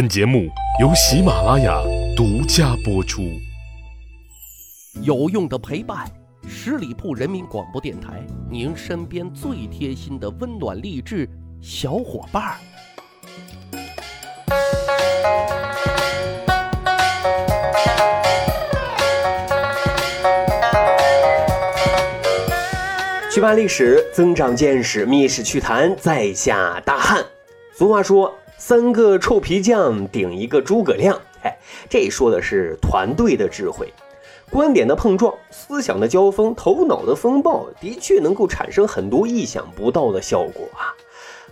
本节目由喜马拉雅独家播出。有用的陪伴，十里铺人民广播电台，您身边最贴心的温暖励志小伙伴儿。去扒历史，增长见识，密室趣谈，在下大汉。俗话说，三个臭皮匠顶一个诸葛亮。哎，这说的是团队的智慧，观点的碰撞，思想的交锋，头脑的风暴，的确能够产生很多意想不到的效果啊。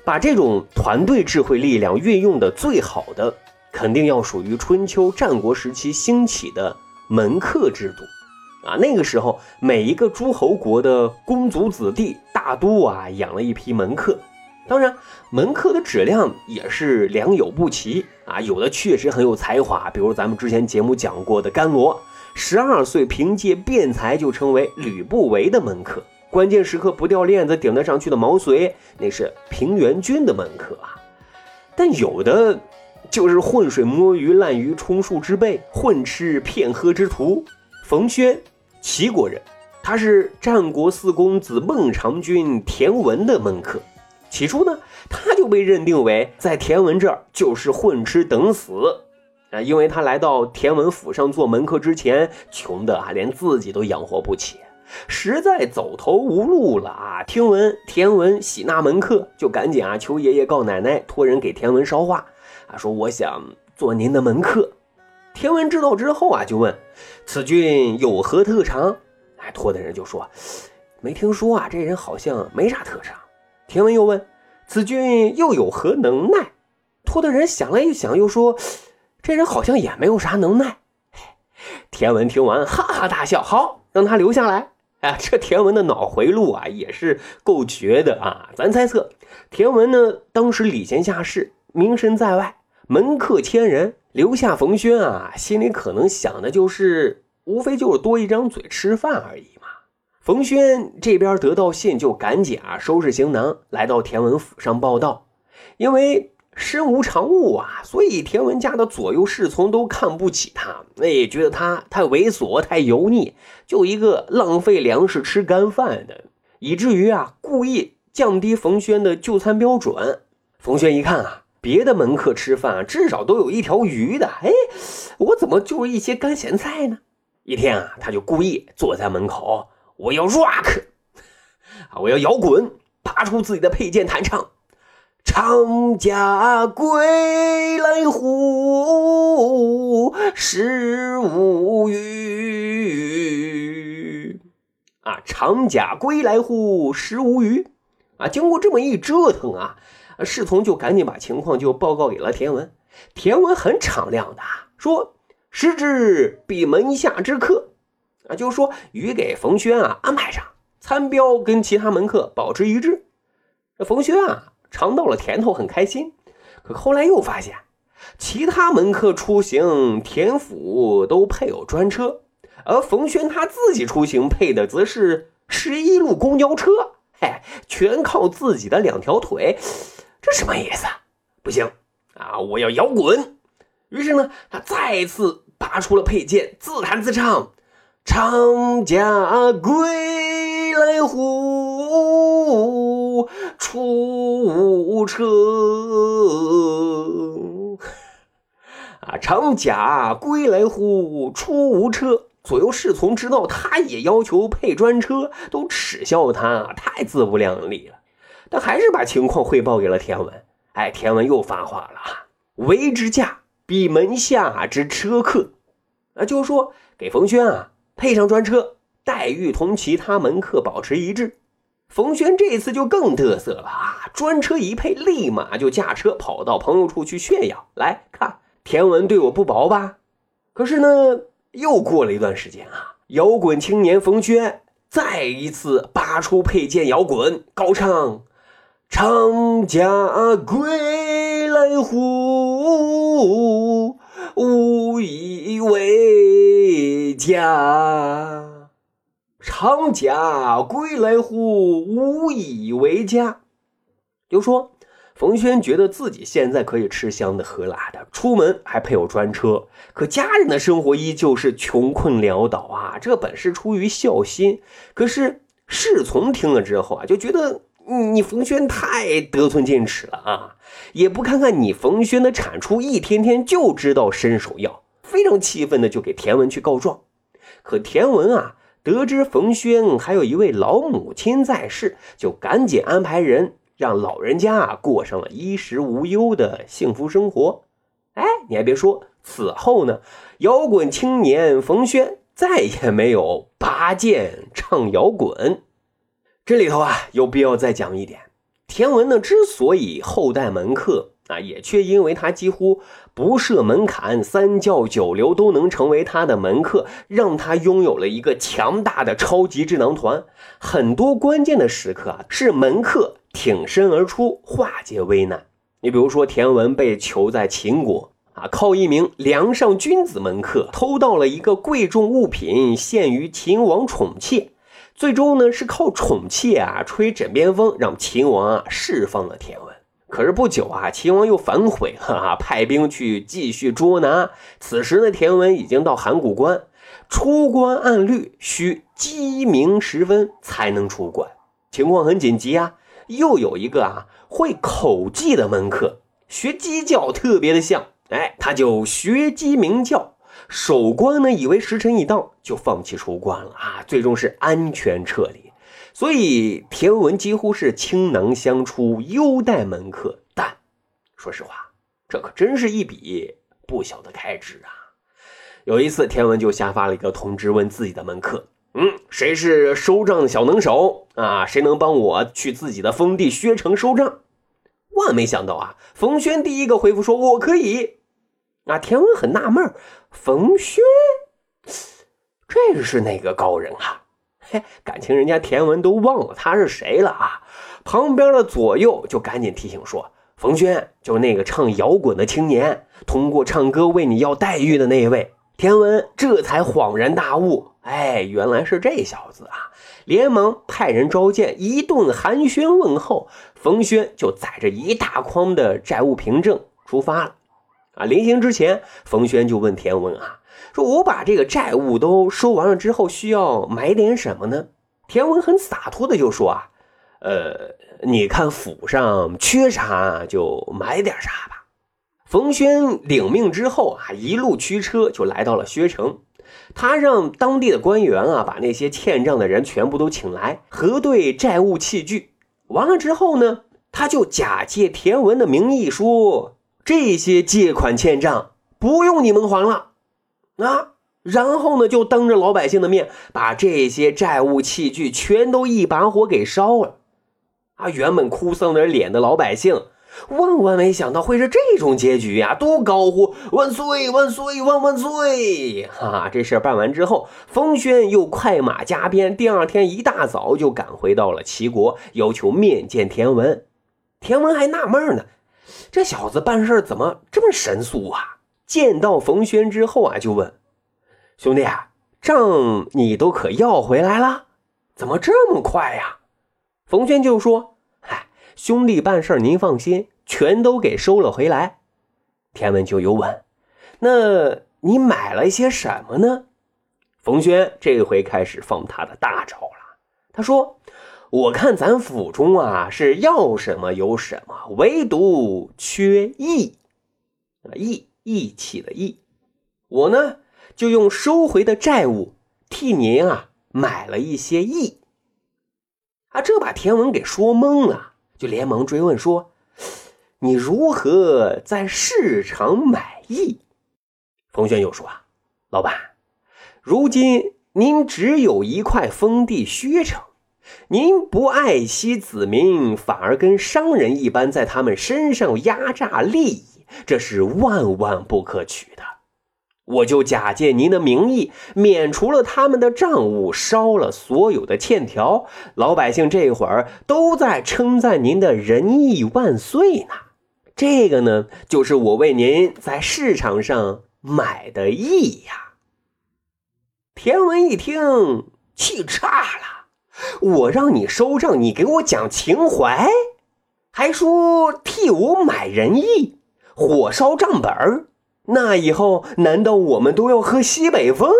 把这种团队智慧力量运用的最好的，肯定要属于春秋战国时期兴起的门客制度。啊，那个时候，每一个诸侯国的公族子弟大都啊养了一批门客，当然门客的质量也是良莠不齐啊，有的确实很有才华，比如咱们之前节目讲过的甘罗，十二岁凭借辩才就成为吕不韦的门客，关键时刻不掉链子顶得上去的毛遂，那是平原君的门客啊，但有的就是浑水摸鱼、滥竽充数之辈，混吃骗喝之徒。冯轩，齐国人，他是战国四公子孟尝君田文的门客。起初呢，他就被认定为在田文这儿就是混吃等死啊，因为他来到田文府上做门客之前，穷的啊连自己都养活不起，实在走投无路了啊。听闻田文喜纳门客，就赶紧啊求爷爷告奶奶，托人给田文捎话啊，说我想做您的门客。田文知道之后啊，就问：“此君有何特长？”哎，托的人就说：“没听说啊，这人好像没啥特长。”田文又问：“子君又有何能耐？”托的人想了一想，又说：“这人好像也没有啥能耐。”田文听完，哈哈大笑：“好，让他留下来。”哎，这田文的脑回路啊，也是够绝的啊！咱猜测，田文呢，当时礼贤下士，名声在外，门客千人。留下冯轩啊，心里可能想的就是，无非就是多一张嘴吃饭而已。冯轩这边得到信，就赶紧啊收拾行囊，来到田文府上报道。因为身无长物啊，所以田文家的左右侍从都看不起他，那也，觉得他太猥琐、太油腻，就一个浪费粮食吃干饭的，以至于啊故意降低冯轩的就餐标准。冯轩一看啊。别的门客吃饭啊至少都有一条鱼的，哎，我怎么就一些干咸菜呢？一天啊，他就故意坐在门口，我要 rock，啊，我要摇滚，拔出自己的佩剑弹唱：“长甲归来乎，食无鱼。”啊，长甲归来乎，食无鱼。啊，经过这么一折腾啊。侍从就赶紧把情况就报告给了田文，田文很敞亮的说：“时之比门下之客，啊，就是说鱼给冯轩啊安排上，餐标跟其他门客保持一致。”这冯轩啊尝到了甜头，很开心。可后来又发现，其他门客出行田府都配有专车，而冯轩他自己出行配的则是十一路公交车，嘿，全靠自己的两条腿。这什么意思？不行啊！我要摇滚。于是呢，他再次拔出了佩剑，自弹自唱：“长甲归来乎，出无车。”啊，长甲归来乎，出无车。左右侍从知道他也要求配专车，都耻笑他太自不量力了。但还是把情况汇报给了田文。哎，田文又发话了，为之驾比门下之车客，啊，就说给冯轩啊配上专车，待遇同其他门客保持一致。冯轩这次就更嘚瑟了啊，专车一配，立马就驾车跑到朋友处去炫耀。来看田文对我不薄吧？可是呢，又过了一段时间啊，摇滚青年冯轩再一次拔出佩剑摇滚，高唱。长甲归来乎，无以为家。长家归来乎，无以为家。就说冯轩觉得自己现在可以吃香的喝辣的，出门还配有专车，可家人的生活依旧是穷困潦倒啊。这本是出于孝心，可是侍从听了之后啊，就觉得你你冯轩太得寸进尺了啊，也不看看你冯轩的产出，一天天就知道伸手要，非常气愤的就给田文去告状。可田文啊，得知冯轩还有一位老母亲在世，就赶紧安排人。让老人家啊过上了衣食无忧的幸福生活。哎，你还别说，此后呢，摇滚青年冯轩再也没有拔剑唱摇滚。这里头啊，有必要再讲一点：田文呢之所以后代门客啊，也却因为他几乎不设门槛，三教九流都能成为他的门客，让他拥有了一个强大的超级智囊团。很多关键的时刻啊，是门客。挺身而出，化解危难。你比如说，田文被囚在秦国啊，靠一名梁上君子门客偷到了一个贵重物品，献于秦王宠妾。最终呢，是靠宠妾啊吹枕边风，让秦王啊释放了田文。可是不久啊，秦王又反悔了啊，派兵去继续捉拿。此时呢，田文已经到函谷关，出关按律需鸡鸣时分才能出关，情况很紧急啊。又有一个啊会口技的门客，学鸡叫特别的像，哎，他就学鸡鸣叫。守关呢以为时辰已到，就放弃出关了啊，最终是安全撤离。所以田文几乎是倾囊相出，优待门客。但说实话，这可真是一笔不小的开支啊。有一次，田文就下发了一个通知，问自己的门客。嗯，谁是收账小能手啊？谁能帮我去自己的封地薛城收账？万没想到啊，冯轩第一个回复说：“我可以。”啊，田文很纳闷，冯轩这是哪个高人啊？嘿，感情人家田文都忘了他是谁了啊？旁边的左右就赶紧提醒说：“冯轩就是那个唱摇滚的青年，通过唱歌为你要待遇的那一位。”田文这才恍然大悟。哎，原来是这小子啊！连忙派人召见，一顿寒暄问候，冯轩就载着一大筐的债务凭证出发了。啊，临行之前，冯轩就问田文啊，说我把这个债务都收完了之后，需要买点什么呢？田文很洒脱的就说啊，呃，你看府上缺啥就买点啥吧。冯轩领命之后啊，一路驱车就来到了薛城。他让当地的官员啊，把那些欠账的人全部都请来，核对债务器具。完了之后呢，他就假借田文的名义说，这些借款欠账不用你们还了啊。然后呢，就当着老百姓的面，把这些债务器具全都一把火给烧了。啊，原本哭丧着脸的老百姓。万万没想到会是这种结局呀！都高呼万岁万岁万万岁！哈哈，这事办完之后，冯轩又快马加鞭，第二天一大早就赶回到了齐国，要求面见田文。田文还纳闷呢，这小子办事怎么这么神速啊？见到冯轩之后啊，就问兄弟啊，账你都可要回来了？怎么这么快呀？冯轩就说。兄弟办事您放心，全都给收了回来。田文就又问：“那你买了些什么呢？”冯轩这回开始放他的大招了。他说：“我看咱府中啊是要什么有什么，唯独缺义义义气的义。我呢就用收回的债务替您啊买了一些义。”啊，这把田文给说懵了。就连忙追问说：“你如何在市场买艺？”冯轩又说：“啊，老板，如今您只有一块封地薛城，您不爱惜子民，反而跟商人一般，在他们身上压榨利益，这是万万不可取的。”我就假借您的名义，免除了他们的账务，烧了所有的欠条。老百姓这会儿都在称赞您的仁义万岁呢。这个呢，就是我为您在市场上买的义呀。田文一听，气炸了。我让你收账，你给我讲情怀，还说替我买仁义，火烧账本儿。那以后难道我们都要喝西北风？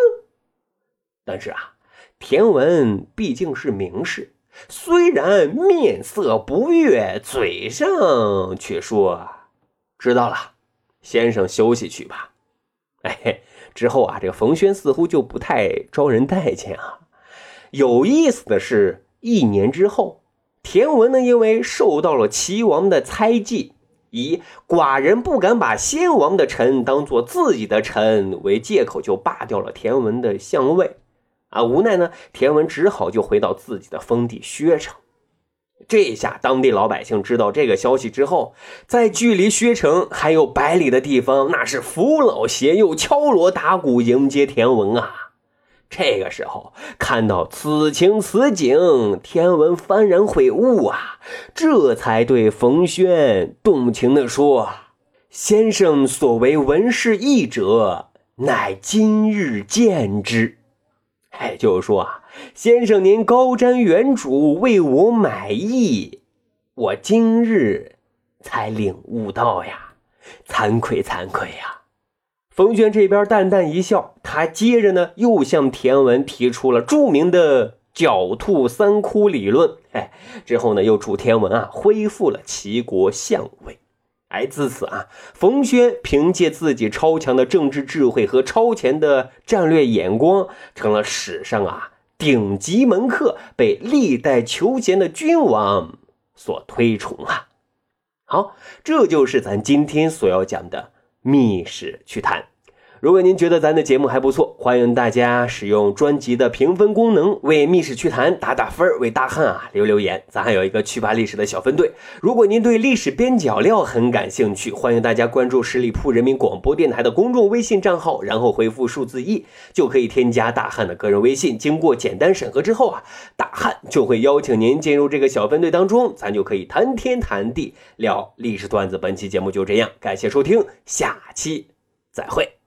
但是啊，田文毕竟是名士，虽然面色不悦，嘴上却说：“知道了，先生休息去吧。”哎，之后啊，这个冯轩似乎就不太招人待见啊。有意思的是，一年之后，田文呢，因为受到了齐王的猜忌。以寡人不敢把先王的臣当做自己的臣为借口，就罢掉了田文的相位。啊，无奈呢，田文只好就回到自己的封地薛城。这下当地老百姓知道这个消息之后，在距离薛城还有百里的地方，那是扶老携幼、敲锣打鼓迎接田文啊。这个时候看到此情此景，天文幡然悔悟啊，这才对冯轩动情地说：“先生所为文士义者，乃今日见之。”哎，就是说啊，先生您高瞻远瞩，为我买艺，我今日才领悟到呀，惭愧惭愧呀。冯轩这边淡淡一笑，他接着呢又向田文提出了著名的“狡兔三窟”理论。哎，之后呢又祝田文啊恢复了齐国相位。哎，自此啊，冯轩凭借自己超强的政治智慧和超前的战略眼光，成了史上啊顶级门客，被历代求贤的君王所推崇啊。好，这就是咱今天所要讲的。密室去谈，如果您觉得咱的节目还不错，欢迎大家使用专辑的评分功能为密室趣谈打打分为大汉啊留留言。咱还有一个趣吧历史的小分队，如果您对历史边角料很感兴趣，欢迎大家关注十里铺人民广播电台的公众微信账号，然后回复数字一就可以添加大汉的个人微信。经过简单审核之后啊，大汉就会邀请您进入这个小分队当中，咱就可以谈天谈地聊历史段子。本期节目就这样，感谢收听，下期再会。